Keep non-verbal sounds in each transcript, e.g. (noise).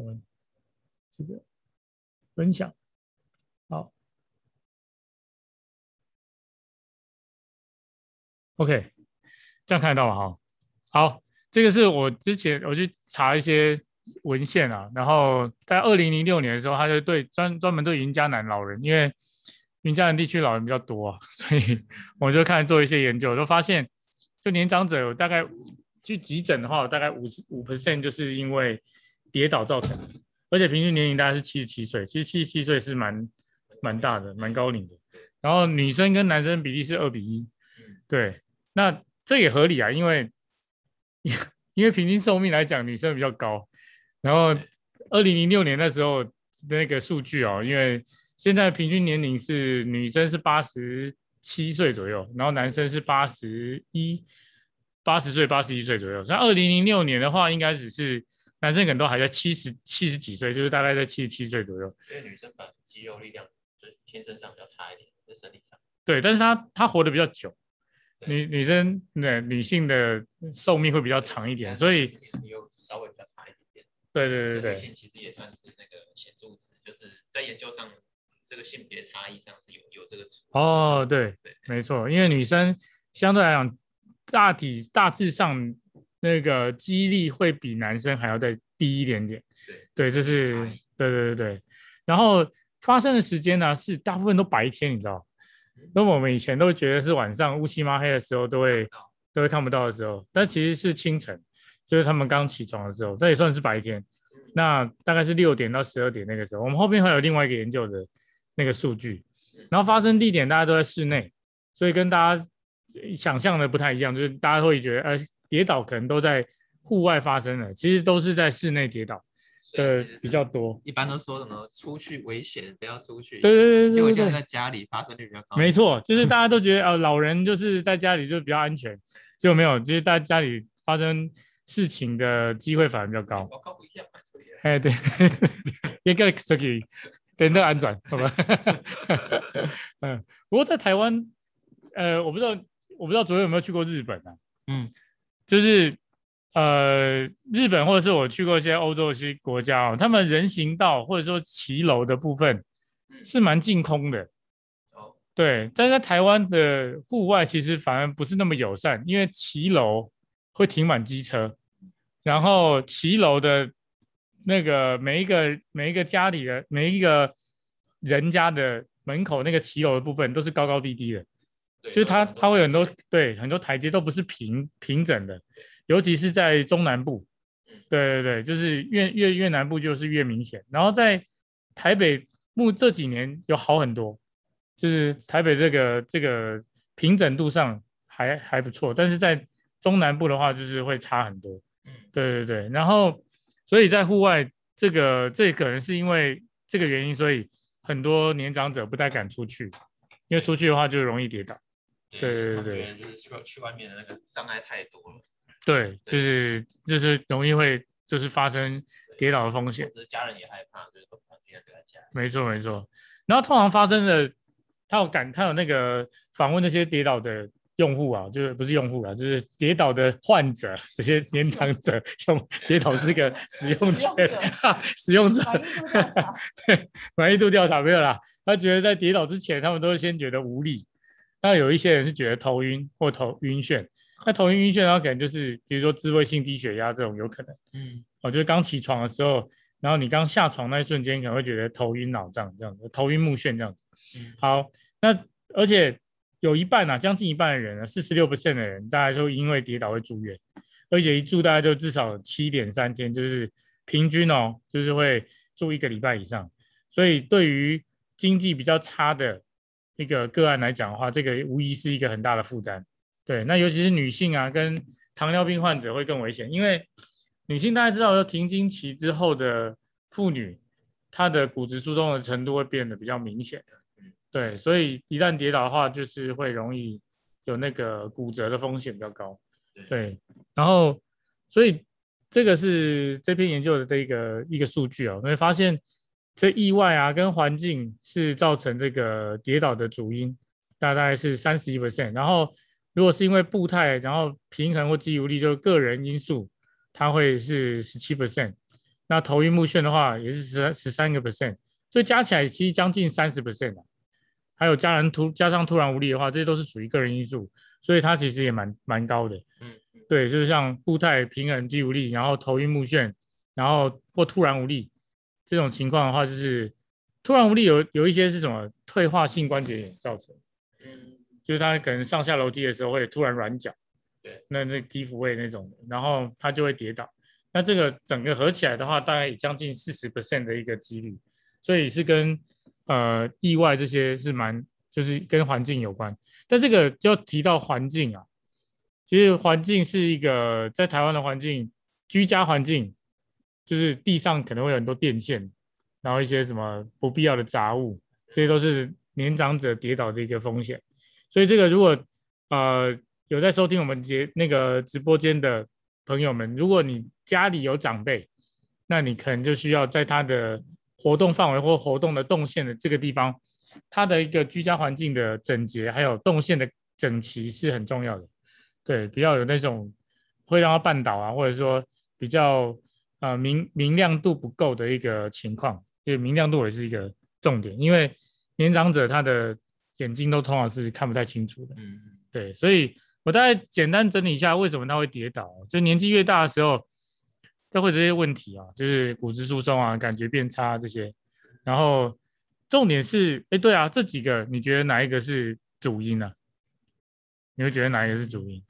我们这个分享，好，OK，这样看得到吗？哈，好，这个是我之前我去查一些文献啊，然后在二零零六年的时候，他就对专专门对云嘉南老人，因为云嘉南地区老人比较多啊，(laughs) 所以我就看做一些研究，就发现就年长者有大概去急诊的话，大概五十五 percent 就是因为跌倒造成的，而且平均年龄大概是七十七岁，其实七十七岁是蛮蛮大的，蛮高龄的。然后女生跟男生比例是二比一，对，那这也合理啊，因为 (laughs) 因为平均寿命来讲，女生比较高。然后二零零六年那时候那个数据哦，因为现在平均年龄是女生是八十七岁左右，然后男生是八十一八十岁八十一岁左右。那二零零六年的话，应该只是。男生可能都还在七十七十几岁，就是大概在七十七岁左右。因为女生的肌肉力量就是天生上比较差一点，在生理上。对，但是她她活得比较久，女女生对女性的寿命会比较长一点，所以又稍微比较差一点点。对对对对。女性其实也算是那个显著值，就是在研究上这个性别差异上是有有这个。哦，对对，没错，因为女生相对来讲大体大致上。那个肌力会比男生还要再低一点点，对，对，这是对对对对。然后发生的时间呢是大部分都白天，你知道？那我们以前都觉得是晚上乌漆嘛黑的时候都会都会看不到的时候，但其实是清晨，就是他们刚起床的时候，这也算是白天。那大概是六点到十二点那个时候，我们后面还有另外一个研究的那个数据。然后发生地点大家都在室内，所以跟大家想象的不太一样，就是大家会觉得，呃。跌倒可能都在户外发生的，其实都是在室内跌倒的比较多。一般都说什么出去危险，不要出去。对对对对，结果现在在家里发生率比较高。没错，就是大家都觉得呃老人就是在家里就比较安全，结果没有，其实在家里发生事情的机会反而比较高。哎，对，一个手机真的安全，好吧？(laughs) 嗯，不过在台湾，呃，我不知道，我不知道昨天有没有去过日本啊？嗯。就是，呃，日本或者是我去过一些欧洲一些国家哦，他们人行道或者说骑楼的部分是蛮净空的，哦，对，但是在台湾的户外其实反而不是那么友善，因为骑楼会停满机车，然后骑楼的那个每一个每一个家里的每一个人家的门口那个骑楼的部分都是高高低低的。就是它，它会有很多对很多台阶都不是平平整的，尤其是在中南部，对对对，就是越越越南部就是越明显。然后在台北目这几年有好很多，就是台北这个这个平整度上还还不错，但是在中南部的话就是会差很多。对对对，然后所以在户外这个这可能是因为这个原因，所以很多年长者不太敢出去，因为出去的话就容易跌倒。对对对对，就是去去外面的那个障碍太多了。对，就是就是容易会就是发生跌倒的风险。其实家人也害怕，就是都不想在家。没错没错。然后通常发生的，他有感，他有那个访问那些跌倒的用户啊，就是不是用户啊，就是跌倒的患者，这些年长者 (laughs) 用跌倒是个使用权 (laughs) (laughs) 使用者。对，满意度调查没有啦。他觉得在跌倒之前，他们都会先觉得无力。那有一些人是觉得头晕或头晕眩，那头晕晕眩，然后可能就是比如说自慰性低血压这种有可能，嗯，哦，就是刚起床的时候，然后你刚下床那一瞬间可能会觉得头晕脑胀这样子，头晕目眩这样子。嗯，好，那而且有一半啊，将近一半的人呢，四十六 percent 的人，大概就因为跌倒会住院，而且一住大概就至少七点三天，就是平均哦，就是会住一个礼拜以上。所以对于经济比较差的。一个个案来讲的话，这个无疑是一个很大的负担。对，那尤其是女性啊，跟糖尿病患者会更危险，因为女性大家知道，要停经期之后的妇女，她的骨质疏松的程度会变得比较明显的。对，所以一旦跌倒的话，就是会容易有那个骨折的风险比较高。对，然后所以这个是这篇研究的这一个一个数据啊，你会发现。这意外啊，跟环境是造成这个跌倒的主因，大概是三十一 percent。然后，如果是因为步态，然后平衡或肌无力，就个人因素，它会是十七 percent。那头晕目眩的话也是十十三个 percent，所以加起来其实将近三十 percent 啊。还有家人突加上突然无力的话，这些都是属于个人因素，所以它其实也蛮蛮高的。嗯，对，就是像步态平衡肌无力，然后头晕目眩，然后或突然无力这种情况的话，就是突然无力有有一些是什么退化性关节炎造成。嗯，就是他可能上下楼梯的时候会突然软脚，对，那那皮肤位那种，然后他就会跌倒。那这个整个合起来的话，大概有将近四十 percent 的一个几率，所以是跟。呃，意外这些是蛮，就是跟环境有关。但这个就要提到环境啊，其实环境是一个在台湾的环境，居家环境，就是地上可能会有很多电线，然后一些什么不必要的杂物，这些都是年长者跌倒的一个风险。所以这个如果呃有在收听我们节那个直播间的朋友们，如果你家里有长辈，那你可能就需要在他的。活动范围或活动的动线的这个地方，他的一个居家环境的整洁，还有动线的整齐是很重要的。对，比较有那种会让他绊倒啊，或者说比较呃明明亮度不够的一个情况，因为明亮度也是一个重点，因为年长者他的眼睛都通常是看不太清楚的。嗯，对，所以我大概简单整理一下为什么他会跌倒，就年纪越大的时候。都会这些问题啊，就是骨质疏松啊，感觉变差这些。然后重点是，哎，对啊，这几个你觉得哪一个是主因呢、啊？你会觉得哪一个是主因？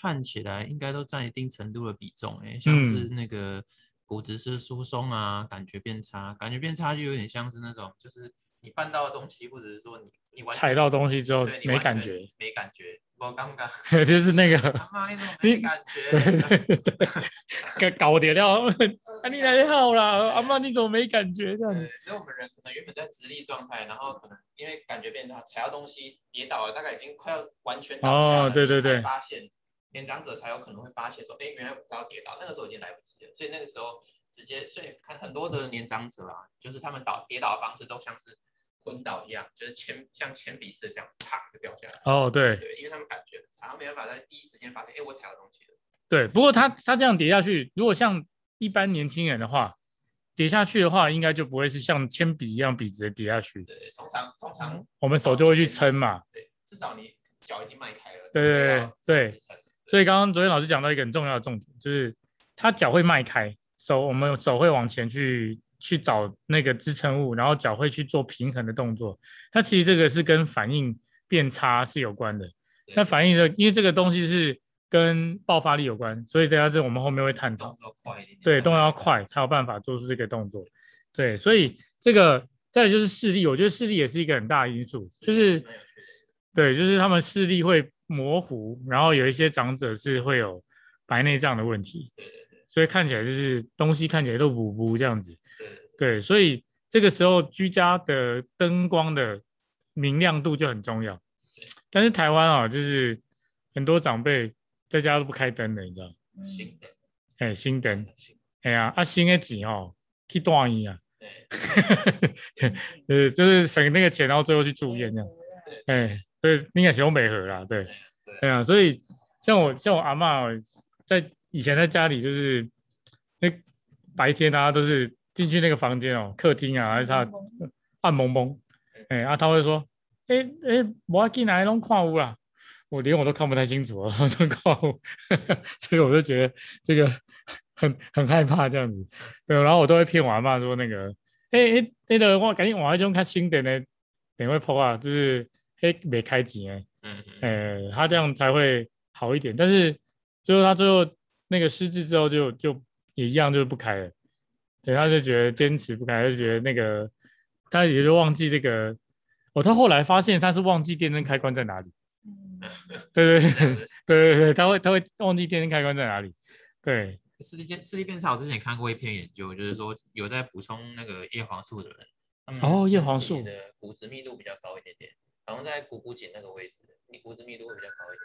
看起来应该都占一定程度的比重，哎，像是那个骨质是疏松啊，感觉变差，感觉变差就有点像是那种，就是你绊到的东西，或者是说你你踩到东西之后没感觉，没感觉。我刚刚 (laughs) 就是那个，(laughs) (laughs) 阿妈你怎么没感觉？搞掉了。啊，你来好了，阿妈你怎么没感觉？这样子。所以我们人可能原本在直立状态，然后可能因为感觉变差，踩到东西跌倒了，大概已经快要完全倒下了，哦、对对对，发现年长者才有可能会发现说，哎，原来我要跌倒，那个时候已经来不及了。所以那个时候直接，所以看很多的年长者啊，就是他们倒跌倒的方式都像是。昏倒一样，就是铅像铅笔似的这样，啪就掉下来。哦，对，对，因为他们感觉很差，他没办法在第一时间发现，哎，我踩到东西了。对，不过他他这样跌下去，如果像一般年轻人的话，跌下去的话，应该就不会是像铅笔一样笔直的跌下去。对，通常通常我们手就会去撑嘛。对，至少你脚已经迈开了。对对对对。所以刚刚昨天老师讲到一个很重要的重点，就是他脚会迈开，手我们手会往前去。去找那个支撑物，然后脚会去做平衡的动作。它其实这个是跟反应变差是有关的。那反应的，因为这个东西是跟爆发力有关，所以大家这我们后面会探讨。对，动作要快才有办法做出这个动作。对，所以这个再来就是视力，我觉得视力也是一个很大的因素，就是对，就是他们视力会模糊，然后有一些长者是会有白内障的问题。所以看起来就是东西看起来都模糊这样子。对，所以这个时候居家的灯光的明亮度就很重要。但是台湾啊，就是很多长辈在家都不开灯的，你知道？新灯，哎，新灯，哎呀，啊，新的钱哦，去断医啊。对，呃，(laughs) 就是省那个钱，然后最后去住院这样。哎，所以应该是用美和啦，对，对。啊，所以像我像我阿嬷在以前在家里就是，那白天大家都是。进去那个房间哦，客厅啊，还是他暗蒙蒙，哎、欸，啊，他会说，哎、欸、哎、欸，我要进来弄矿物啦，我连我都看不太清楚啊，这矿物，(laughs) 所以我就觉得这个很很害怕这样子，对，然后我都会骗我阿嬷说那个，哎、欸、哎，那个我赶紧我要用看新的呢，等会破啊，就是哎没开机哎，嗯嗯，他这样才会好一点，但是最后他最后那个失智之后就就也一样就是不开了。对，他就觉得坚持不开，就觉得那个，他也就忘记这个。哦，他后来发现他是忘记电灯开关在哪里。(laughs) 对对对对对对，他会他会忘记电灯开关在哪里。对，视力变视力变差，我之前看过一篇研究，就是说有在补充那个叶黄素的人，哦，叶黄素的骨质密度比较高一点点，好像在股骨颈那个位置，你骨质密度会比较高一点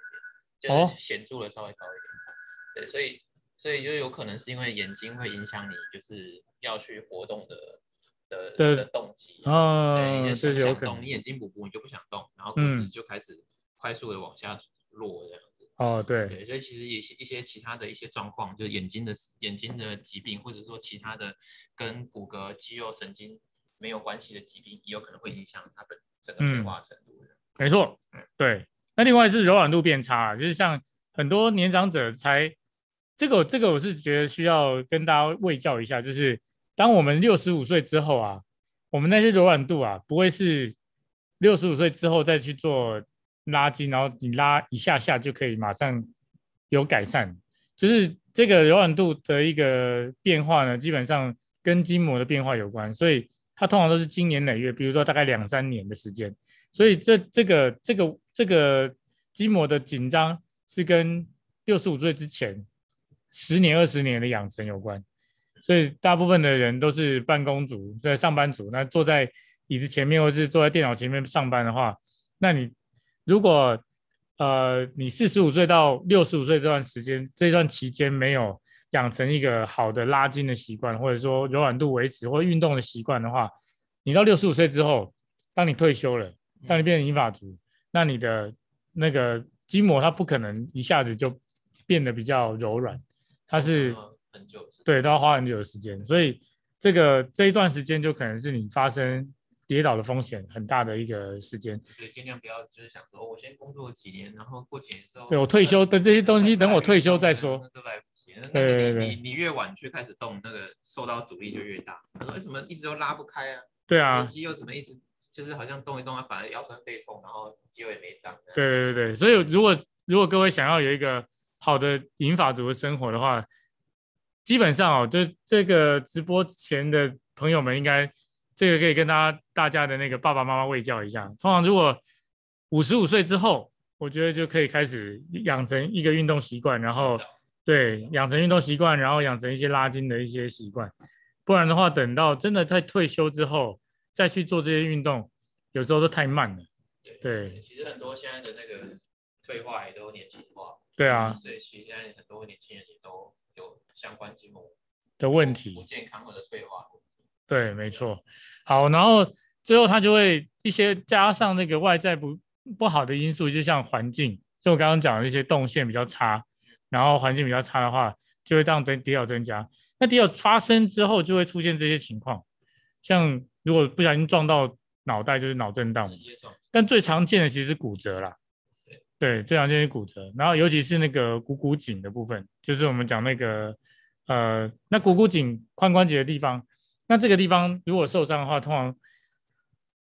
点，就是显著的稍微高一点。对，所以。所以就有可能是因为眼睛会影响你，就是要去活动的的的动机啊，对，想想动，你眼睛不补，你就不想动，然后骨质就开始快速的往下落这样子。哦，对，对，所以其实一些一些其他的一些状况，就是眼睛的眼睛的疾病，或者说其他的跟骨骼、肌肉、神经没有关系的疾病，也有可能会影响它的整个退化程度的。嗯、没错，对。那另外是柔软度变差，就是像很多年长者才这个这个，我是觉得需要跟大家卫教一下，就是当我们六十五岁之后啊，我们那些柔软度啊，不会是六十五岁之后再去做。拉筋，然后你拉一下下就可以马上有改善，就是这个柔软度的一个变化呢，基本上跟筋膜的变化有关，所以它通常都是经年累月，比如说大概两三年的时间，所以这这个这个这个筋膜的紧张是跟六十五岁之前十年二十年的养成有关，所以大部分的人都是办公族，在上班族，那坐在椅子前面或是坐在电脑前面上班的话，那你。如果呃你四十五岁到六十五岁这段时间，这段期间没有养成一个好的拉筋的习惯，或者说柔软度维持或运动的习惯的话，你到六十五岁之后，当你退休了，当你变成银发族，那你的那个筋膜它不可能一下子就变得比较柔软，它是很久，对，都要花很久的时间，所以这个这一段时间就可能是你发生。跌倒的风险很大的一个时间，所以尽量不要就是想说，我先工作几年，然后过几年之后，对我退休的这些东西，等我退休再说，都来不及。对对对，你你越晚去开始动，那个受到阻力就越大。他说，为什么一直都拉不开啊？对啊，肌肉怎么一直就是好像动一动啊，反而腰酸背痛，然后肌肉也没长。对对对，所以如果如果各位想要有一个好的银发族的生活的话，基本上哦，就这个直播前的朋友们应该。这个可以跟大家大家的那个爸爸妈妈喂教一下。通常如果五十五岁之后，我觉得就可以开始养成一个运动习惯，然后对养成运动习惯，然后养成一些拉筋的一些习惯。不然的话，等到真的在退休之后再去做这些运动，有时候都太慢了。对，对其实很多现在的那个退化也都年轻化。对啊，所以其实现在很多年轻人也都有相关筋膜的问题，不健康或者退化。对，没错。好，然后最后他就会一些加上那个外在不不好的因素，就像环境，就我刚刚讲的一些动线比较差，然后环境比较差的话，就会让跌跌倒增加。那跌倒发生之后，就会出现这些情况，像如果不小心撞到脑袋，就是脑震荡。但最常见的其实是骨折啦。对，最常见是骨折，然后尤其是那个股骨颈的部分，就是我们讲那个呃，那股骨颈髋关节的地方。那这个地方如果受伤的话，通常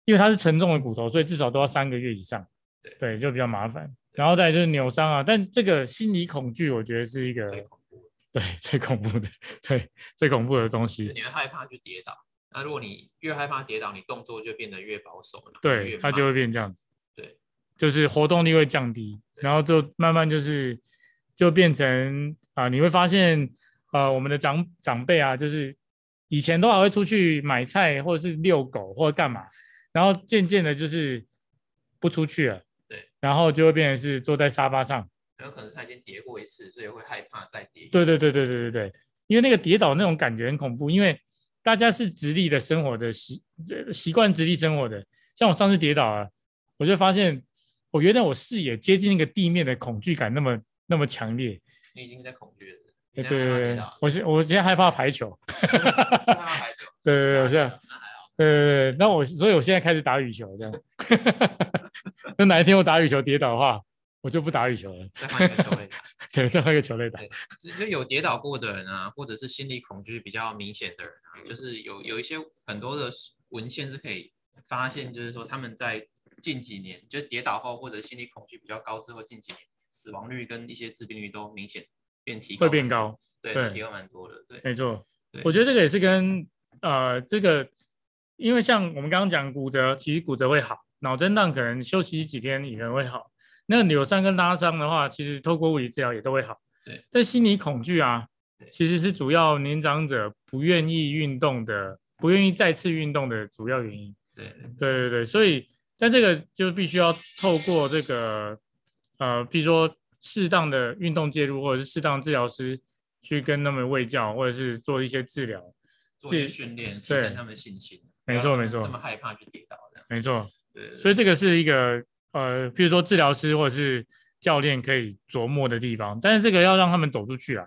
因为它是沉重的骨头，所以至少都要三个月以上。对，对，就比较麻烦。然后再就是扭伤啊，但这个心理恐惧，我觉得是一个最恐怖，(laughs) 对，最恐怖的，对，最恐怖的东西。你会害怕去跌倒，那如果你越害怕跌倒，你动作就变得越保守了。对，它就会变这样子。对，就是活动力会降低，然后就慢慢就是就变成啊、呃，你会发现呃，我们的长长辈啊，就是。以前都还会出去买菜，或者是遛狗，或者干嘛，然后渐渐的就是不出去了，对，然后就会变成是坐在沙发上。很有可能是他已经跌过一次，所以会害怕再跌。对对对对对对对，因为那个跌倒那种感觉很恐怖，因为大家是直立的生活的习习惯直立生活的，像我上次跌倒了，我就发现我原来我视野接近那个地面的恐惧感那么那么强烈。你已经在恐惧了。对对对，我现我现在害怕排球，(laughs) 对对对，我现在，对对对，那我所以我现在开始打羽球这样，(laughs) 那哪一天我打羽球跌倒的话，我就不打羽球了，再换一个球类打，对，再换一个球类打。就有跌倒过的人啊，或者是心理恐惧比较明显的人啊，就是有有一些很多的文献是可以发现，就是说他们在近几年就跌倒后或者心理恐惧比较高之后，近几年死亡率跟一些致病率都明显。变提高会变高，对，对提高蛮多的，对，没错。我觉得这个也是跟呃这个，因为像我们刚刚讲骨折，其实骨折会好，脑震荡可能休息几天也可能会好。那扭伤跟拉伤的话，其实透过物理治疗也都会好。对，但心理恐惧啊，其实是主要年长者不愿意运动的，不愿意再次运动的主要原因。对，对对对，所以但这个就必须要透过这个呃，比如说。适当的运动介入，或者是适当治疗师去跟他们卫教，或者是做一些治疗，做一些训练，提升他们的信心。没错，没错。这么害怕去跌倒，没错。对。所以这个是一个呃，比如说治疗师或者是教练可以琢磨的地方。但是这个要让他们走出去啊，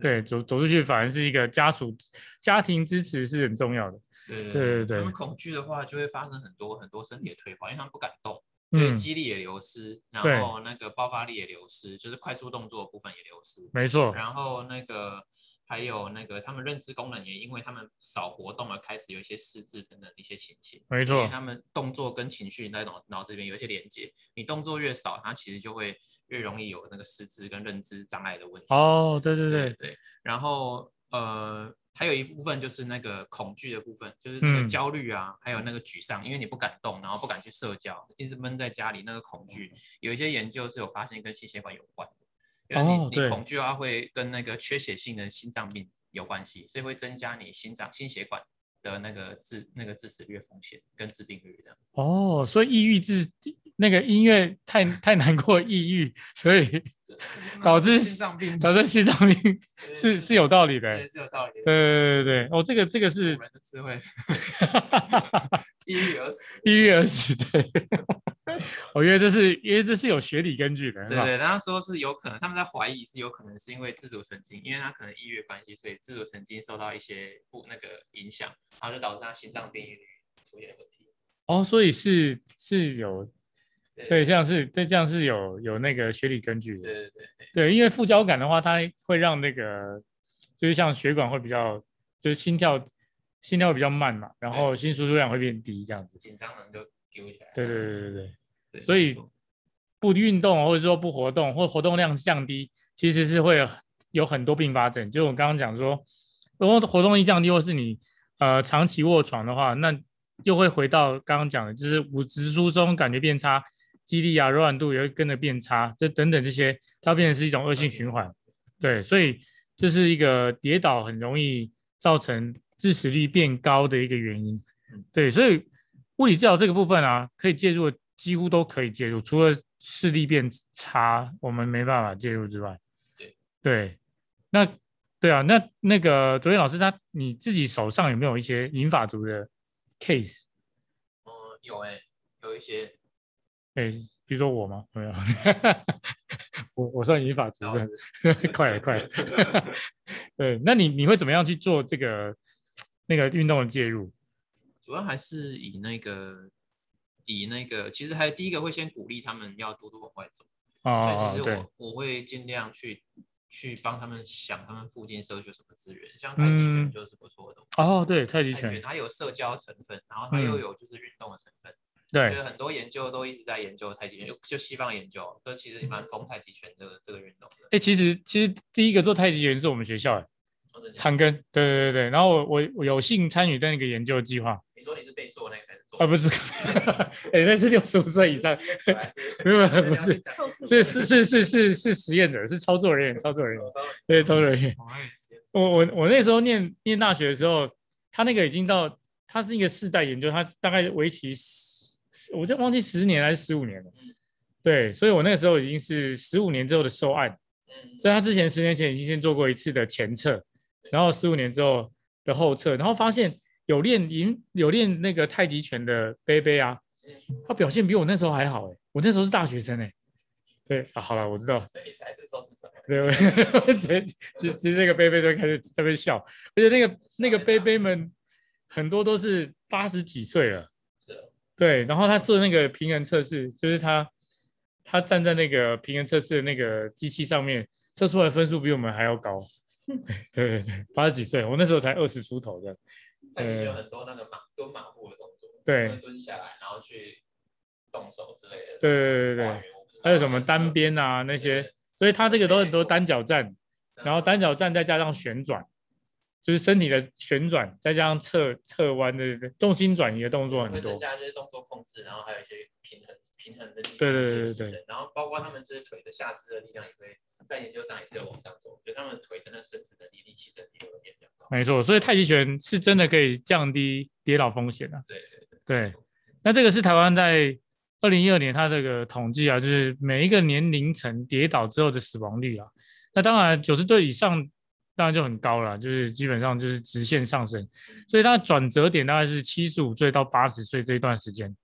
对，走走出去反而是一个家属家庭支持是很重要的。对对对对，他们恐惧的话，就会发生很多很多身体的退化，因为他们不敢动，对，肌力也流失，然后那个爆发力也流失，就是快速动作的部分也流失。没错。然后那个还有那个他们认知功能也因为他们少活动而开始有一些失智等等一些情形。没错。他们动作跟情绪在脑脑子里面有一些连接，你动作越少，它其实就会越容易有那个失智跟认知障碍的问题。哦，对对对对对。然后呃。还有一部分就是那个恐惧的部分，就是那个焦虑啊，嗯、还有那个沮丧，因为你不敢动，然后不敢去社交，一直闷在家里，那个恐惧，有一些研究是有发现跟心血管有关的，因为你、哦、你恐惧的话会跟那个缺血性的心脏病有关系，所以会增加你心脏心血管的那个致那个致死率风险跟致病率这样子。哦，所以抑郁致那个音乐太太难过，抑郁，所以。导致心脏病，导致心脏病是是有道理的，是有道理的。对对对对，哦，这个这个是人的智慧，抑郁而死，抑郁而死，对。我觉得这是因为这是有学理根据的，对对，他说是有可能，他们在怀疑是有可能是因为自主神经，因为他可能抑郁关系，所以自主神经受到一些不那个影响，然后就导致他心脏病率出现问题。哦，所以是是有。对，这样是对，这样是有有那个学理根据的。对对对，对，因为副交感的话，它会让那个就是像血管会比较，就是心跳心跳会比较慢嘛，然后心输出量会变低，这样子。紧张人就丢起来。对对对对对，对 (laughs) 所以不运动或者说不活动或活动量降低，其实是会有很多并发症。就我刚刚讲说，如果活动力降低，或是你呃长期卧床的话，那又会回到刚刚讲的，就是骨质疏松感觉变差。肌力啊，柔软度也会跟着变差，这等等这些，它变成是一种恶性循环。对，所以这是一个跌倒很容易造成致死率变高的一个原因。对，所以物理治疗这个部分啊，可以介入，几乎都可以介入，除了视力变差，我们没办法介入之外。对，对，那对啊，那那个卓越老师，他你自己手上有没有一些银发族的 case？嗯，有哎、欸，有一些。哎，比如说我吗？没有，(laughs) 我我算银发族的，(laughs) 快了快了。(laughs) 对，那你你会怎么样去做这个那个运动的介入？主要还是以那个以那个，其实还第一个会先鼓励他们要多多往外走。哦，所以其实我对我会尽量去去帮他们想他们附近社区有什么资源，像太极拳就是不错的。哦，对，太极拳，太极拳它有社交成分，然后它又有就是运动的成分。嗯对，很多研究都一直在研究太极拳，就就西方研究，都其实也蛮疯太极拳这个这个运动的。哎，其实其实第一个做太极拳是我们学校的，长庚。对对对对，然后我我我有幸参与在那个研究计划。你说你是被做那个还是做？啊，不是，(laughs) (laughs) 哎，那是六十五岁以上，没有 (laughs) 不是，是是是是是是实验者，是操作人员，操作人员，对，操作人员。我我我那时候念念大学的时候，他那个已经到，他是一个世代研究，他大概为期。我就忘记十年还是十五年了，对，所以我那个时候已经是十五年之后的受案，所以他之前十年前已经先做过一次的前测，然后十五年之后的后测，然后发现有练银有练那个太极拳的杯杯啊，他表现比我那时候还好哎，我那时候是大学生哎，对啊，好了，我知道，所以是受试者，对，其实其实这个杯杯都开始在那边笑，而且那个那个杯杯们很多都是八十几岁了。对，然后他做那个平衡测试，就是他他站在那个平衡测试的那个机器上面，测出来分数比我们还要高。(laughs) 对对对，八十几岁，我那时候才二十出头的。对，有很多那个马蹲马步的动作，对，蹲下来然后去动手之类的。对对对对，还有什么单边啊那些，所以他这个都很多单脚站，然后单脚站再加上旋转。就是身体的旋转，再加上侧侧弯的重心转移的动作很多，会增加这些动作控制，然后还有一些平衡平衡的力量。对对对对对。然后包括他们这些腿的下肢的力量也会在研究上也是有往上走，就他们腿的那伸直的力、力气整体都会变比较高。没错，所以太极拳是真的可以降低跌倒风险的。对对对。对，那这个是台湾在二零一二年它这个统计啊，就是每一个年龄层跌倒之后的死亡率啊，那当然九十岁以上。当然就很高了，就是基本上就是直线上升，所以它转折点大概是七十五岁到八十岁这一段时间，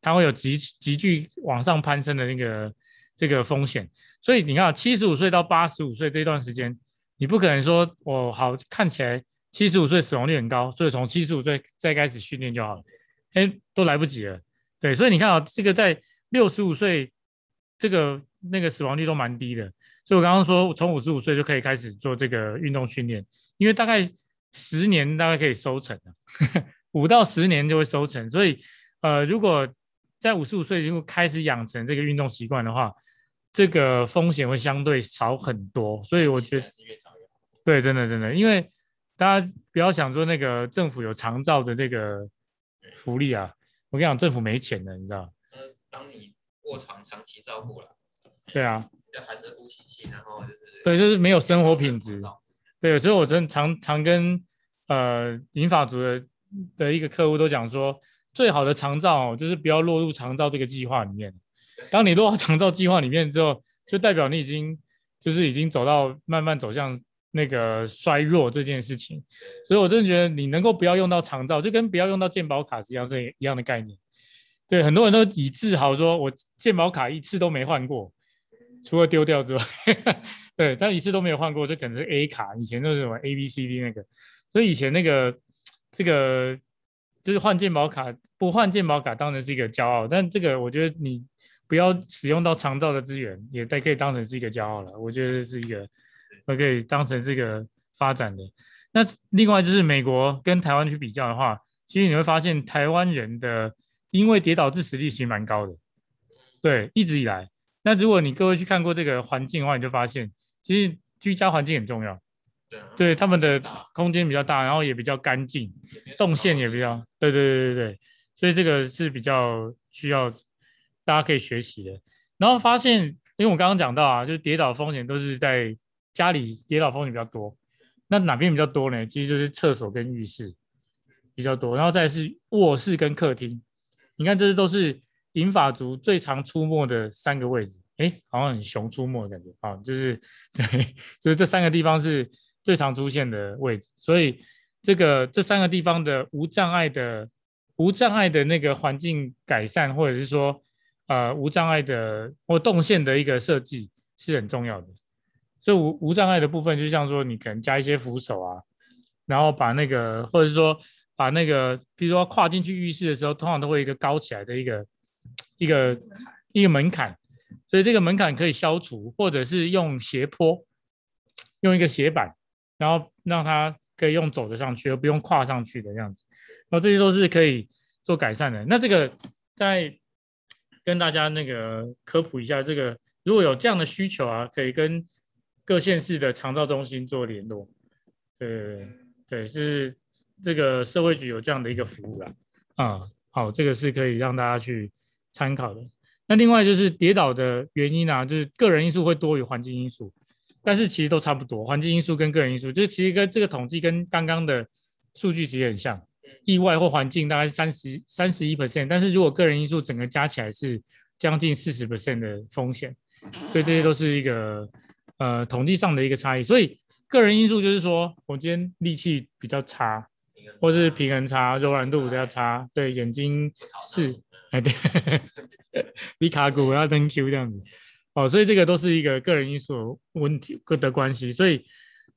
它会有急急剧往上攀升的那个这个风险。所以你看，七十五岁到八十五岁这段时间，你不可能说我、好看起来七十五岁死亡率很高，所以从七十五岁再开始训练就好了，哎，都来不及了。对，所以你看啊，这个在六十五岁，这个那个死亡率都蛮低的。所以我刚刚说，从五十五岁就可以开始做这个运动训练，因为大概十年大概可以收成，五到十年就会收成。所以，呃，如果在五十五岁就开始养成这个运动习惯的话，这个风险会相对少很多。所以我觉得，对，真的真的，因为大家不要想说那个政府有长照的这个福利啊，我跟你讲，政府没钱的，你知道？呃，当你卧床长期照顾了，对啊。要含着呼吸器，然后就是对，就是没有生活品质。对，所以我真常常跟呃银发族的的一个客户都讲说，最好的长照就是不要落入长照这个计划里面。当你落到长照计划里面之后，就代表你已经就是已经走到慢慢走向那个衰弱这件事情。所以我真的觉得你能够不要用到长照，就跟不要用到健保卡是一样是一样的概念。对，很多人都以自豪说，我健保卡一次都没换过。除了丢掉之外，(laughs) 对，但一次都没有换过，这可能是 A 卡，以前都是什么 A B C D 那个，所以以前那个这个就是换健保卡，不换健保卡当然是一个骄傲，但这个我觉得你不要使用到长照的资源，也可以当成是一个骄傲了。我觉得是一个，我可以当成这个发展的。那另外就是美国跟台湾去比较的话，其实你会发现台湾人的因为跌倒致死率其实蛮高的，对，一直以来。那如果你各位去看过这个环境的话，你就发现其实居家环境很重要。对，对，他们的空间比较大，然后也比较干净，动线也比较，对对对对对，所以这个是比较需要大家可以学习的。然后发现，因为我刚刚讲到啊，就是跌倒风险都是在家里跌倒风险比较多。那哪边比较多呢？其实就是厕所跟浴室比较多，然后再是卧室跟客厅。你看，这些都是。银发族最常出没的三个位置，哎，好像很熊出没的感觉啊，就是对，就是这三个地方是最常出现的位置，所以这个这三个地方的无障碍的无障碍的那个环境改善，或者是说呃无障碍的或动线的一个设计是很重要的。所以无无障碍的部分，就像说你可能加一些扶手啊，然后把那个或者是说把那个，比如说跨进去浴室的时候，通常都会一个高起来的一个。一个一个门槛，所以这个门槛可以消除，或者是用斜坡，用一个斜板，然后让它可以用走的上去，而不用跨上去的样子。然后这些都是可以做改善的。那这个再跟大家那个科普一下，这个如果有这样的需求啊，可以跟各县市的长照中心做联络。对对对，是这个社会局有这样的一个服务啦。啊、好，这个是可以让大家去。参考的。那另外就是跌倒的原因啊，就是个人因素会多于环境因素，但是其实都差不多。环境因素跟个人因素，就是其实跟这个统计跟刚刚的数据其实很像。意外或环境大概是三十三十一 percent，但是如果个人因素整个加起来是将近四十 percent 的风险，所以这些都是一个呃统计上的一个差异。所以个人因素就是说我今天力气比较差，或是平衡差、柔软度比较差，对眼睛是。哎，对，比卡骨要登 Q 这样子，哦，所以这个都是一个个人因素问题的关系，所以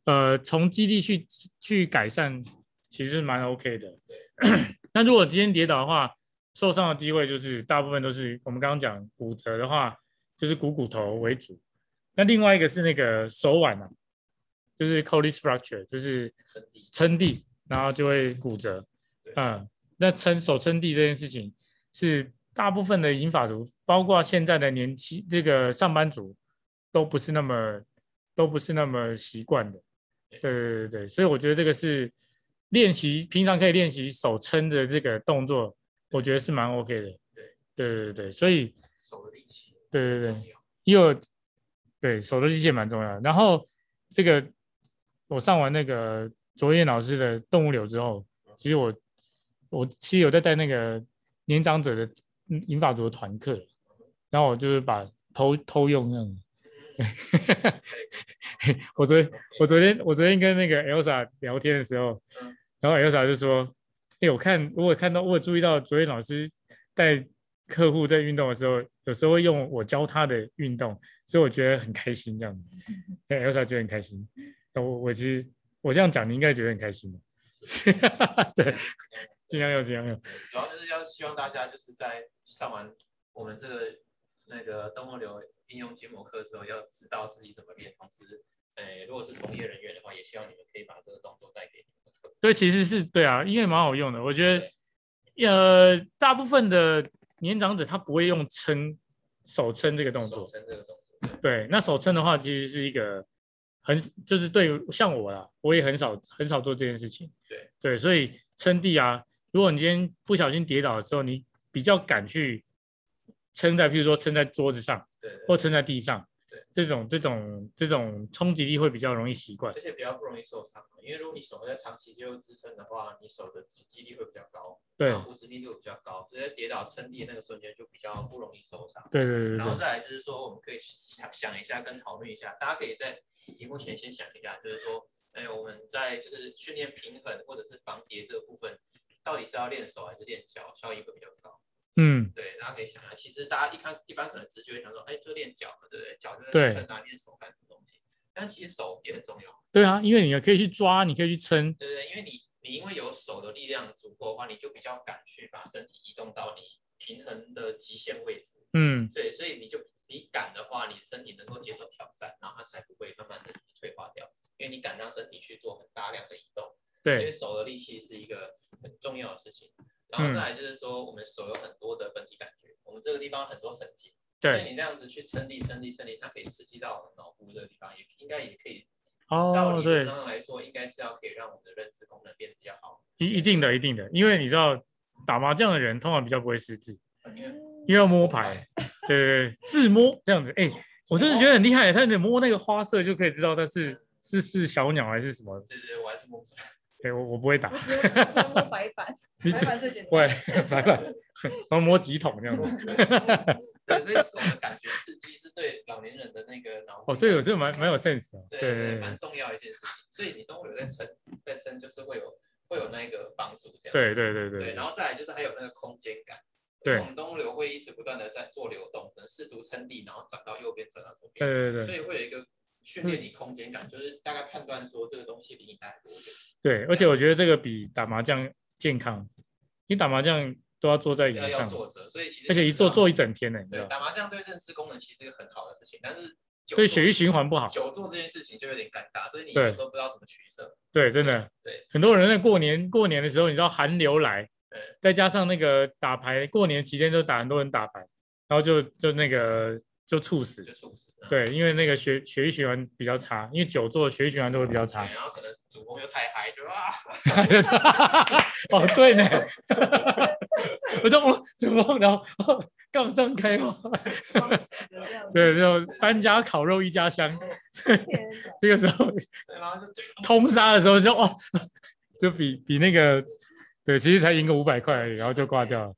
呃，从基地去去改善，其实蛮 OK 的。(coughs) 那如果今天跌倒的话，受伤的机会就是大部分都是我们刚刚讲骨折的话，就是股骨头为主。那另外一个是那个手腕啊，就是 Colles fracture，就是撑地，然后就会骨折。嗯，那撑手撑地这件事情。是大部分的银发族，包括现在的年轻这个上班族，都不是那么都不是那么习惯的。对对对对，所以我觉得这个是练习，平常可以练习手撑的这个动作，我觉得是蛮 OK 的。对对对对，所以手的力气，对对对，因为对手的力气也蛮重要的。然后这个我上完那个卓彦老师的动物流之后，其实我我其实有在带那个。年长者的银发族的团课，然后我就是把偷偷用这样。(laughs) 我昨天我昨天我昨天跟那个 Elsa 聊天的时候，然后 Elsa 就说：“哎、我看我有看到我有注意到昨天老师带客户在运动的时候，有时候会用我教他的运动，所以我觉得很开心这样子。，Elsa 觉得很开心。我我其实我这样讲，你应该觉得很开心？(laughs) 对，尽量用，尽量用。主要就是要希望大家就是在上完我们这个那个动物流应用筋膜课之后，要知道自己怎么练。同时，诶，如果是从业人员的话，也希望你们可以把这个动作带给你们。对，其实是对啊，因为蛮好用的。我觉得，呃，大部分的。年长者他不会用撑手撑这个动作，手撑这个动作，对，那手撑的话其实是一个很就是对像我啦，我也很少很少做这件事情，对对，所以撑地啊，如果你今天不小心跌倒的时候，你比较敢去撑在，譬如说撑在桌子上，对，对，或撑在地上。对这种这种这种冲击力会比较容易习惯，而且比较不容易受伤。因为如果你手在长期接受支撑的话，你手的肌力会比较高，对，骨质密度比较高，直接跌倒撑地的那个瞬间就比较不容易受伤。对对对，对。然后再来就是说，我们可以想想一下，跟讨论一下，大家可以在荧幕前先想一下，就是说，哎，我们在就是训练平衡或者是防跌这个部分，到底是要练手还是练脚，效益会比较高。嗯，对，大家可以想一下，其实大家一看，一般可能直觉会想说，哎，就练脚嘛，对不对？脚就是撑啊，练手干什么东西？但其实手也很重要。对啊，因为你可以去抓，你可以去撑。对对，因为你你因为有手的力量足够的话，你就比较敢去把身体移动到你平衡的极限位置。嗯，对，所以你就你敢的话，你的身体能够接受挑战，然后它才不会慢慢的退化掉。因为你敢让身体去做很大量的移动。对，因为手的力气是一个很重要的事情。然后再来就是说，我们手有很多的本体感觉，嗯、我们这个地方很多神经，对，所以你这样子去撑力、撑力、撑力，它可以刺激到我们脑部这个地方，也应该也可以。哦，照理论上来说，应该是要可以让我们的认知功能变得比较好。一一定的，一定的，因为你知道打麻将的人通常比较不会失智，因为要摸牌，对对对，自摸这样子。哎，我真的觉得很厉害，他你摸那个花色就可以知道它是是是小鸟还是什么。对对，我还是摸出来。对，我我不会打。我只会摸白板。(laughs) 白板最简单。会白板，然后摸几桶这样子。(laughs) 对，所以手的 (laughs) 感觉刺激是对老年人的那个脑。哦，对，我这个蛮蛮有 sense 的。对对，蛮重要一件事情。所以你动物流在撑，在撑就是会有会有那个帮助这样。对对对对。对，然后再来就是还有那个空间感。对。我们动物流会一直不断的在做流动，可能试图撑地，然后转到右边，转到左边。对对对。所以会有一个。训练你空间感，就是大概判断说这个东西离你大概多远。对，而且我觉得这个比打麻将健康。你打麻将都要坐在椅子上，要坐着，所以其实而且一坐坐一整天呢。对，打麻将对认知功能其实是一个很好的事情，但是对血液循环不好。久坐这件事情就有点尴尬，所以你有时候不知道怎么取舍。对，真的。对，很多人在过年过年的时候，你知道寒流来，再加上那个打牌，过年期间就打很多人打牌，然后就就那个。就猝死，就猝死。对，因为那个血血液循环比较差，因为久坐血液循环都会比较差。然后可能主公又太嗨，就啊。(laughs) 哦，对呢。(laughs) 我说哦，主公，然后杠上开嘛。(laughs) 对，就三家烤肉一家香。这个时候，通杀的时候就哦，就比比那个，对，其实才赢个五百块而已，然后就挂掉了。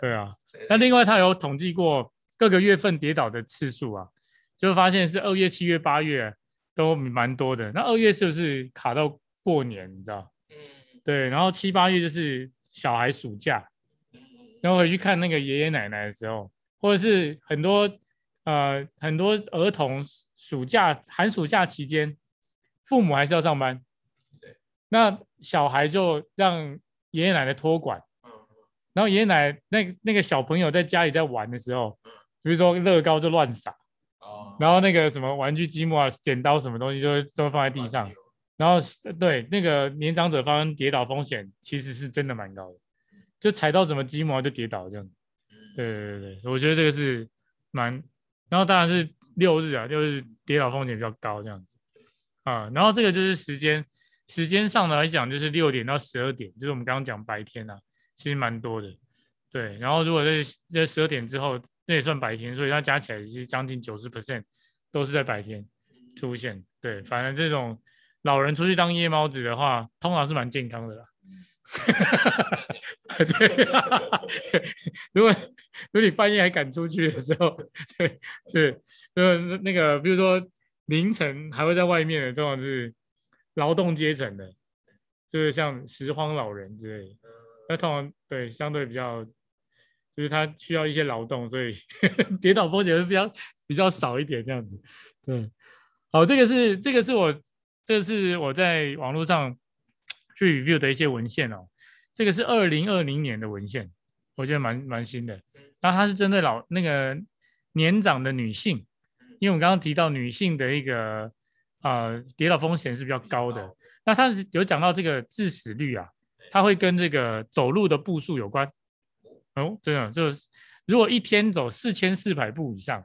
对啊，那另外他有统计过。各个月份跌倒的次数啊，就发现是二月、七月、八月都蛮多的。那二月是不是卡到过年？你知道？嗯，对。然后七八月就是小孩暑假，然后回去看那个爷爷奶奶的时候，或者是很多呃很多儿童暑假寒暑假期间，父母还是要上班，对。那小孩就让爷爷奶奶托管，然后爷爷奶奶那那个小朋友在家里在玩的时候。比如说乐高就乱撒，哦，然后那个什么玩具积木啊、剪刀什么东西就会都会放在地上，然后对那个年长者发生跌倒风险其实是真的蛮高的，就踩到什么积木啊就跌倒这样，对对对对，我觉得这个是蛮，然后当然是六日啊，六日跌倒风险比较高这样子，啊，然后这个就是时间时间上来讲就是六点到十二点，就是我们刚刚讲白天啊，其实蛮多的，对，然后如果在在十二点之后。这也算白天，所以它加起来是将近九十 percent 都是在白天出现。对，反正这种老人出去当夜猫子的话，通常是蛮健康的啦。(laughs) 对，对，如果如果你半夜还敢出去的时候，对对，呃那个比如说凌晨还会在外面的，通常是劳动阶层的，就是像拾荒老人之类的，那通常对相对比较。就是它需要一些劳动，所以 (laughs) 跌倒风险会比较比较少一点这样子。对，好，这个是这个是我这个是我在网络上去 review 的一些文献哦。这个是二零二零年的文献，我觉得蛮蛮新的。然后它是针对老那个年长的女性，因为我们刚刚提到女性的一个呃跌倒风险是比较高的。那它有讲到这个致死率啊，它会跟这个走路的步数有关。哦，对啊，就是如果一天走四千四百步以上，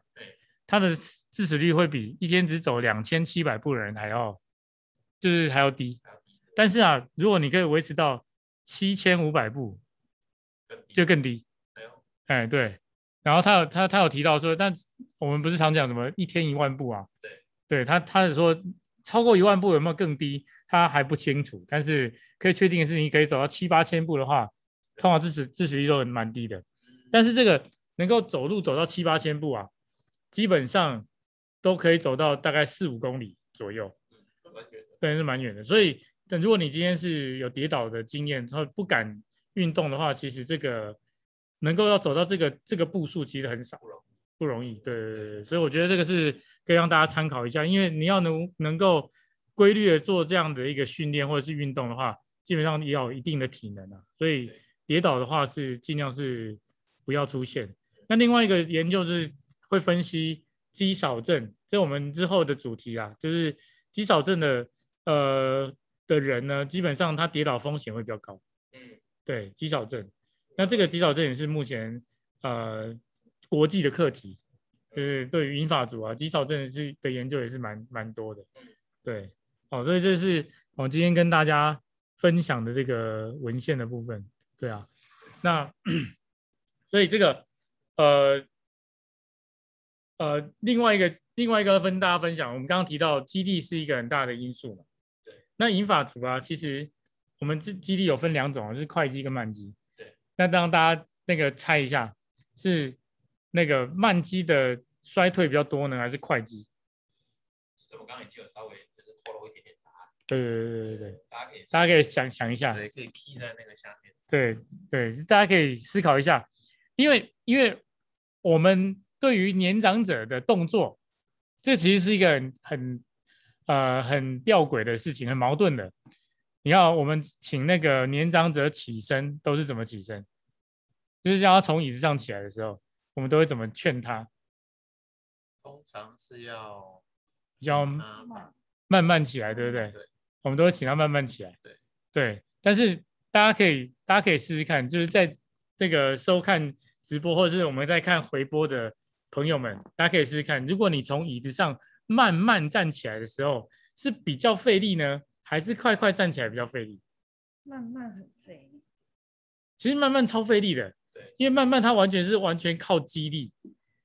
他的致死率会比一天只走两千七百步的人还要，就是还要低。但是啊，如果你可以维持到七千五百步，就更低。哎，对。然后他有他他有提到说，但我们不是常讲什么一天一万步啊？对，对他他是说超过一万步有没有更低？他还不清楚。但是可以确定的是，你可以走到七八千步的话，通常支持支持率都蛮低的。但是这个能够走路走到七八千步啊，基本上都可以走到大概四五公里左右。对，是蛮远的。所以，但如果你今天是有跌倒的经验，然后不敢运动的话，其实这个能够要走到这个这个步数，其实很少了，不容易。对对对，所以我觉得这个是可以让大家参考一下，因为你要能能够规律的做这样的一个训练或者是运动的话，基本上也要有一定的体能啊。所以跌倒的话是尽量是不要出现。那另外一个研究是会分析肌少症，这我们之后的主题啊，就是肌少症的呃。的人呢，基本上他跌倒风险会比较高。嗯，对，肌少症。那这个肌少症也是目前呃国际的课题，就是对于英法族啊，肌少症是的研究也是蛮蛮多的。对，好，所以这是我今天跟大家分享的这个文献的部分。对啊，那 (clears throat) 所以这个呃呃另外一个另外一个跟大家分享，我们刚刚提到基地是一个很大的因素嘛。对那银法族啊，其实我们这基地有分两种啊，就是快基跟慢基。对。那让大家那个猜一下，是那个慢基的衰退比较多呢，还是快基？其实我刚刚已经有稍微就是透露一点点答案。对对对对对。大家可以大家可以想想一下。对，可以 key 在那个下面。对对，大家可以思考一下，因为因为我们对于年长者的动作，这其实是一个很很。呃，很吊诡的事情，很矛盾的。你看，我们请那个年长者起身，都是怎么起身？就是叫他从椅子上起来的时候，我们都会怎么劝他？通常是要要慢慢起来，对不对？对。我们都会请他慢慢起来。对对。但是大家可以，大家可以试试看，就是在这个收看直播或者是我们在看回播的朋友们，大家可以试试看，如果你从椅子上。慢慢站起来的时候是比较费力呢，还是快快站起来比较费力？慢慢很费力，其实慢慢超费力的。对，因为慢慢它完全是完全靠肌力。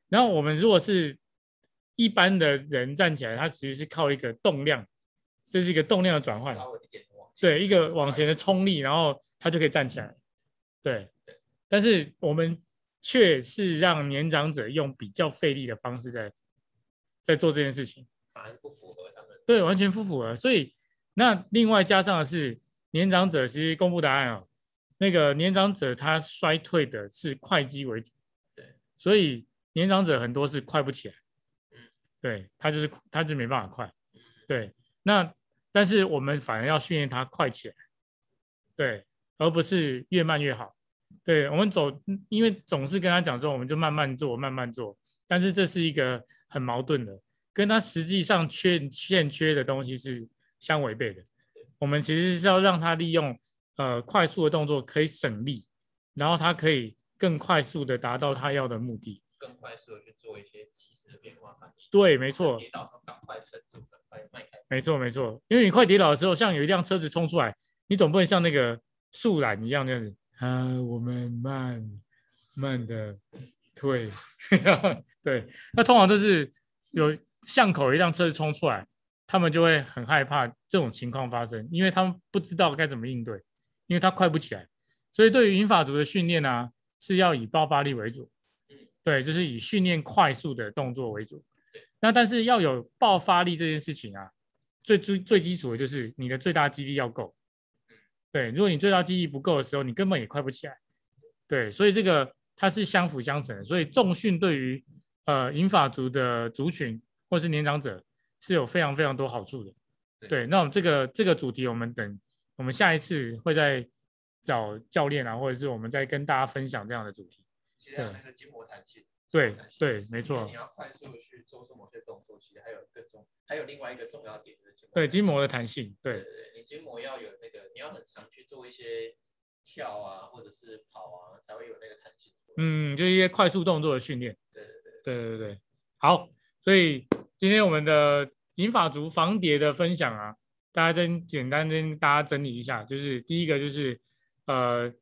然后我们如果是一般的人站起来，它其实是靠一个动量，这是一个动量的转换。对，一个往前的冲力，然后他就可以站起来。对，但是我们却是让年长者用比较费力的方式在。在做这件事情，反而不符合他们。对，完全不符合。所以那另外加上的是年长者，其实公布答案哦，那个年长者他衰退的是快肌为主，对，所以年长者很多是快不起来，嗯，对他就是他就没办法快，对。那但是我们反而要训练他快起来，对，而不是越慢越好。对，我们走，因为总是跟他讲说，我们就慢慢做，慢慢做，但是这是一个。很矛盾的，跟他实际上缺欠缺的东西是相违背的。我们其实是要让他利用呃快速的动作可以省力，然后他可以更快速的达到他要的目的，更快速的去做一些及时的变化反应。对，没错。跌倒赶快撑住，迈开。没错，没错。因为你快跌倒的时候，像有一辆车子冲出来，你总不能像那个树懒一样这样子啊，我们慢慢的退。(laughs) 对，那通常都是有巷口一辆车子冲出来，他们就会很害怕这种情况发生，因为他们不知道该怎么应对，因为他快不起来。所以对于银发族的训练呢，是要以爆发力为主，对，就是以训练快速的动作为主。那但是要有爆发力这件事情啊，最最最基础的就是你的最大肌力要够。对，如果你最大肌力不够的时候，你根本也快不起来。对，所以这个。它是相辅相成的，所以重训对于呃银发族的族群或是年长者是有非常非常多好处的。对，对，那我们这个这个主题，我们等我们下一次会再找教练啊，或者是我们再跟大家分享这样的主题。其实还有那个筋膜弹性。对对，没错。你要快速的去做出某些动作，其实还有一个重，还有另外一个重要点就是筋膜。对筋膜的弹性，对对对，你筋膜要有那个，你要很常去做一些跳啊，或者是跑啊，才会有那个弹性。嗯，就一些快速动作的训练。对对对对对对，好，所以今天我们的银发族防跌的分享啊，大家真简单跟大家整理一下，就是第一个就是呃，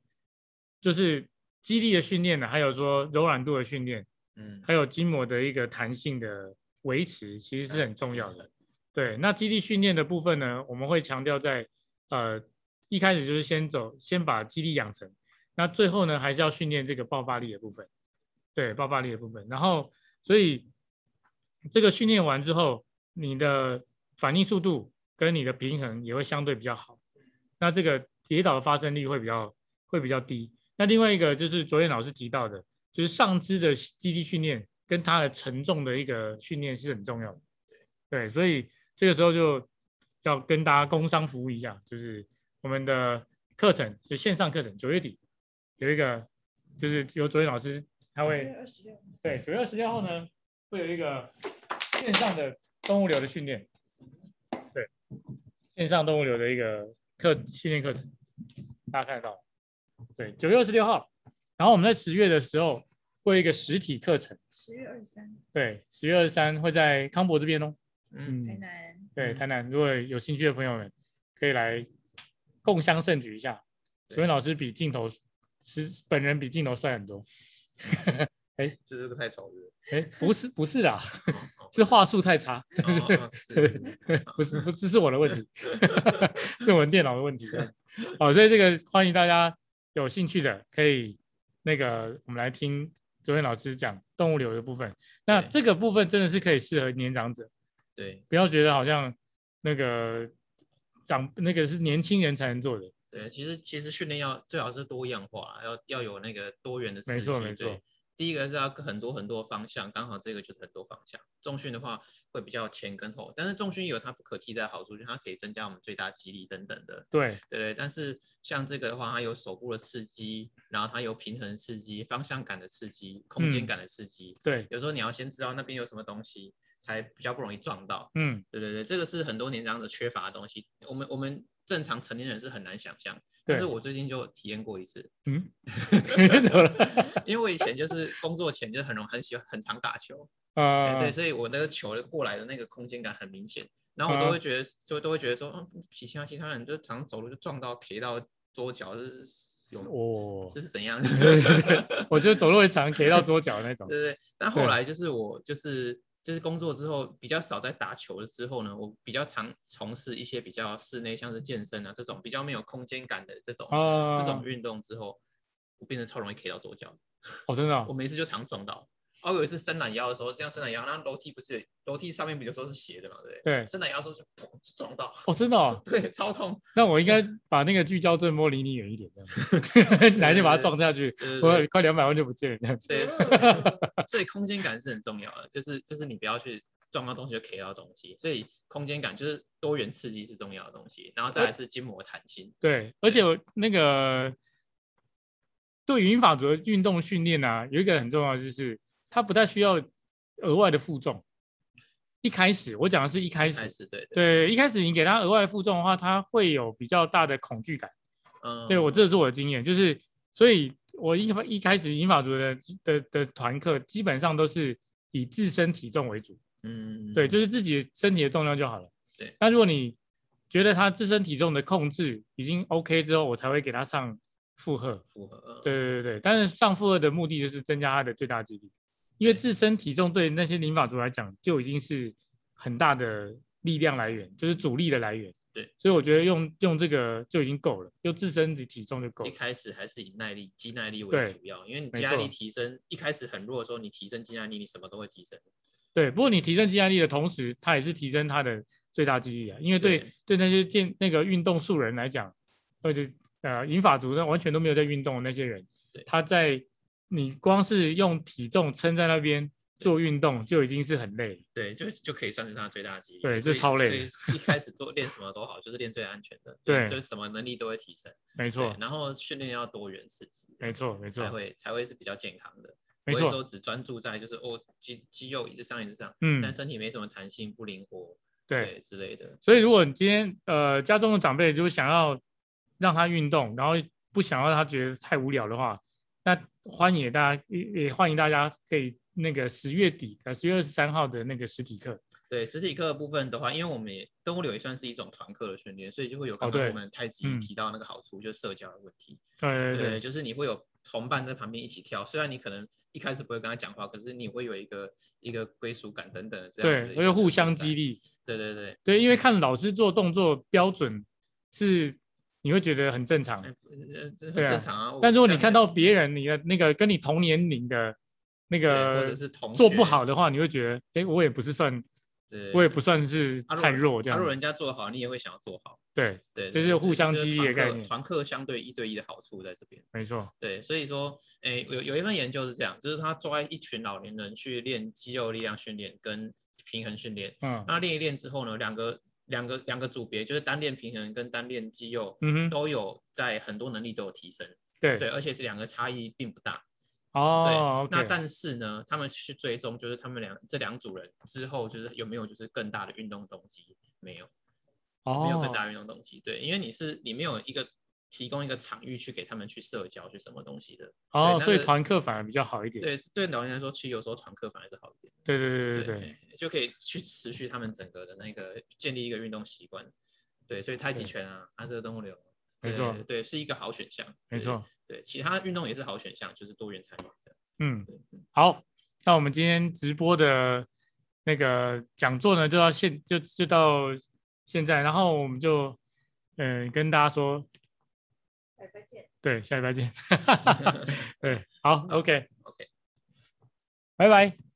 就是肌力的训练呢，还有说柔软度的训练。嗯，还有筋膜的一个弹性的维持，其实是很重要的。对，那肌力训练的部分呢，我们会强调在呃一开始就是先走，先把肌力养成。那最后呢，还是要训练这个爆发力的部分。对，爆发力的部分。然后，所以这个训练完之后，你的反应速度跟你的平衡也会相对比较好。那这个跌倒的发生率会比较会比较低。那另外一个就是昨天老师提到的。就是上肢的肌力训练跟它的承重的一个训练是很重要的，对，所以这个时候就要跟大家工商服务一下，就是我们的课程，就线上课程，九月底有一个，就是由卓燕老师他会，对，九月二十六号呢会有一个线上的动物流的训练，对，线上动物流的一个课训练课程，大家看得到，对，九月二十六号。然后我们在十月的时候会有一个实体课程，十月二十三，对，十月二十三会在康博这边哦，嗯，台南，对，台南，如果有兴趣的朋友们可以来共襄盛举一下。所以老师比镜头是本人比镜头帅很多，(laughs) 哎，这是个太丑了，哎，不是 (laughs) 不是啦，是话术太差，(laughs) 不是不是是我的问题，是我们电脑的问题，好，所以这个欢迎大家有兴趣的可以。那个，我们来听周燕老师讲动物流的部分。那这个部分真的是可以适合年长者，对，不要觉得好像那个长那个是年轻人才能做的。对，其实其实训练要最好是多样化，要要有那个多元的刺激。没错，没错。第一个是要很多很多方向，刚好这个就是很多方向。重训的话会比较前跟后，但是重训有它不可替代的好处，就是它可以增加我们最大肌力等等的。对对对，但是像这个的话，它有手部的刺激，然后它有平衡刺激、方向感的刺激、空间感的刺激。嗯、对，有时候你要先知道那边有什么东西，才比较不容易撞到。嗯，对对对，这个是很多年长者缺乏的东西。我们我们正常成年人是很难想象。但是我最近就体验过一次，嗯，(laughs) 怎么了？因为我以前就是工作前就很容很喜欢很常打球，啊、呃，对，所以我那个球过来的那个空间感很明显，然后我都会觉得，啊、就都会觉得说，嗯，其他其他人就常常走路就撞到 K 到桌角，是有哦，这是怎样？(laughs) 我觉得走路会常 K 到桌角那种，(laughs) 对对对。但后来就是我就是。就是工作之后比较少在打球了之后呢，我比较常从事一些比较室内，像是健身啊这种比较没有空间感的这种、啊、这种运动之后，我变得超容易 K 到左脚。哦，真的、哦？我每次就常撞到。哦，有一次伸懒腰的时候，这样伸懒腰，然后楼梯不是楼梯上面不有时候是斜的嘛，对不对？对。伸懒腰的时候就砰就撞到。哦，真的、哦？(laughs) 对，超痛。那我应该 (laughs) 把那个聚焦震波离你远一点，这样子，(laughs) 来就把它撞下去，我快两百万就不见了，这样子。对。所以空间感是很重要的，就是就是你不要去撞到东西就 K 到东西，所以空间感就是多元刺激是重要的东西，然后再来是筋膜弹性。对，而且我那个对银发族的运动训练啊，有一个很重要就是。它不太需要额外的负重。一开始我讲的是一开始，开始对对，对，一开始你给他额外负重的话，他会有比较大的恐惧感。嗯，对我这是我的经验，就是所以我一一开始银法族的的的团课基本上都是以自身体重为主。嗯，对，就是自己身体的重量就好了。对，那如果你觉得他自身体重的控制已经 OK 之后，我才会给他上负荷。负荷，对对对对，但是上负荷的目的就是增加他的最大肌力。因为自身体重对那些银发族来讲就已经是很大的力量来源，就是阻力的来源。对，所以我觉得用用这个就已经够了，用自身的体重就够了。一开始还是以耐力、肌耐力为主要，因为你肌耐力提升，一开始很弱的时候，你提升肌耐力，你什么都会提升。对，不过你提升肌耐力的同时，它也是提升它的最大肌力啊。因为对对，对那些健那个运动素人来讲，或者呃银发族那完全都没有在运动的那些人，他在。你光是用体重撑在那边做运动就已经是很累。对，就就可以算是他最大的肌力。对，这超累。所以一开始做练什么都好，就是练最安全的。对，就是什么能力都会提升。没错。然后训练要多元刺激。没错，没错。才会才会是比较健康的。没错。说只专注在就是哦肌肌肉一直上一直上，嗯，但身体没什么弹性，不灵活，对之类的。所以如果你今天呃家中的长辈就是想要让他运动，然后不想要他觉得太无聊的话，那欢迎大家也也欢迎大家可以那个十月底呃十月二十三号的那个实体课。对实体课的部分的话，因为我们也动物流也算是一种团课的训练，所以就会有刚刚我们太极提到那个好处，哦嗯、就是社交的问题。对对，就是你会有同伴在旁边一起跳，虽然你可能一开始不会跟他讲话，可是你会有一个一个归属感等等的这样子的。对，会互相激励。对对对对，因为看老师做动作标准是你会觉得很正常，很正常啊。但如果你看到别人你的那个跟你同年龄的那个，或者是同做不好的话，你会觉得，哎，我也不是算。我也不算是太弱，这样。如果人家做好，你也会想要做好。对对，就是互相激励的概念。团课相对一对一的好处在这边。没错。对，所以说，哎，有有一份研究是这样，就是他抓一群老年人去练肌肉力量训练跟平衡训练。嗯。那练一练之后呢，两个两个两个组别，就是单练平衡跟单练肌肉，嗯哼，都有在很多能力都有提升。对对，而且这两个差异并不大。哦，对，那但是呢，他们去追踪，就是他们两这两组人之后，就是有没有就是更大的运动动机？没有，哦，没有更大的运动动机。对，因为你是你没有一个提供一个场域去给他们去社交，去什么东西的。哦，所以团课反而比较好一点。对，对老年人来说，其实有时候团课反而是好一点。对对对对对，就可以去持续他们整个的那个建立一个运动习惯。对，所以太极拳啊，阿这个动物流。没错，对，是一个好选项。没错，对，其他运动也是好选项，就是多元参与的。嗯，好，那我们今天直播的那个讲座呢，就到现就就到现在，然后我们就嗯、呃、跟大家说，下礼拜见。对，下礼拜见。(laughs) 对，好 okay. 拜拜。